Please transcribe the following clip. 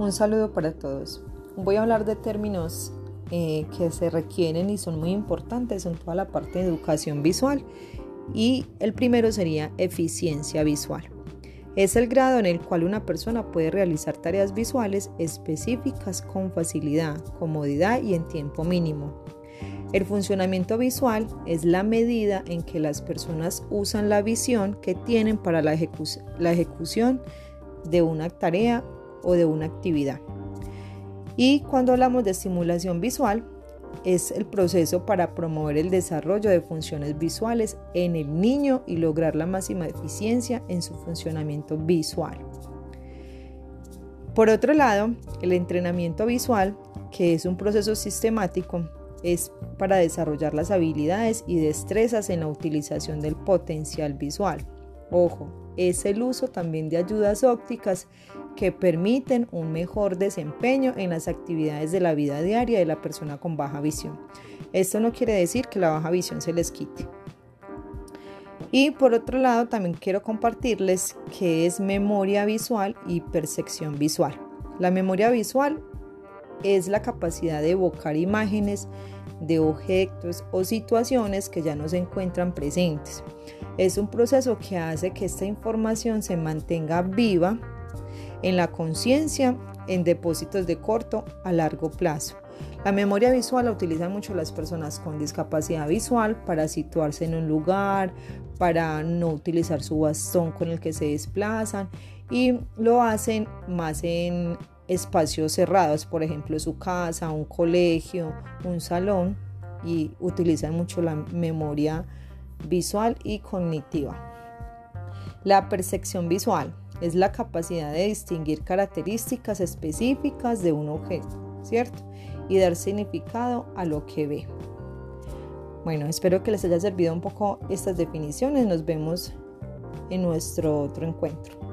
Un saludo para todos. Voy a hablar de términos eh, que se requieren y son muy importantes en toda la parte de educación visual. Y el primero sería eficiencia visual. Es el grado en el cual una persona puede realizar tareas visuales específicas con facilidad, comodidad y en tiempo mínimo. El funcionamiento visual es la medida en que las personas usan la visión que tienen para la, la ejecución de una tarea o de una actividad. Y cuando hablamos de estimulación visual, es el proceso para promover el desarrollo de funciones visuales en el niño y lograr la máxima eficiencia en su funcionamiento visual. Por otro lado, el entrenamiento visual, que es un proceso sistemático, es para desarrollar las habilidades y destrezas en la utilización del potencial visual. Ojo, es el uso también de ayudas ópticas que permiten un mejor desempeño en las actividades de la vida diaria de la persona con baja visión. Esto no quiere decir que la baja visión se les quite. Y por otro lado, también quiero compartirles qué es memoria visual y percepción visual. La memoria visual es la capacidad de evocar imágenes de objetos o situaciones que ya no se encuentran presentes. Es un proceso que hace que esta información se mantenga viva en la conciencia en depósitos de corto a largo plazo. La memoria visual la utilizan mucho las personas con discapacidad visual para situarse en un lugar, para no utilizar su bastón con el que se desplazan y lo hacen más en espacios cerrados, por ejemplo su casa, un colegio, un salón y utilizan mucho la memoria visual y cognitiva. La percepción visual es la capacidad de distinguir características específicas de un objeto, ¿cierto? Y dar significado a lo que ve. Bueno, espero que les haya servido un poco estas definiciones. Nos vemos en nuestro otro encuentro.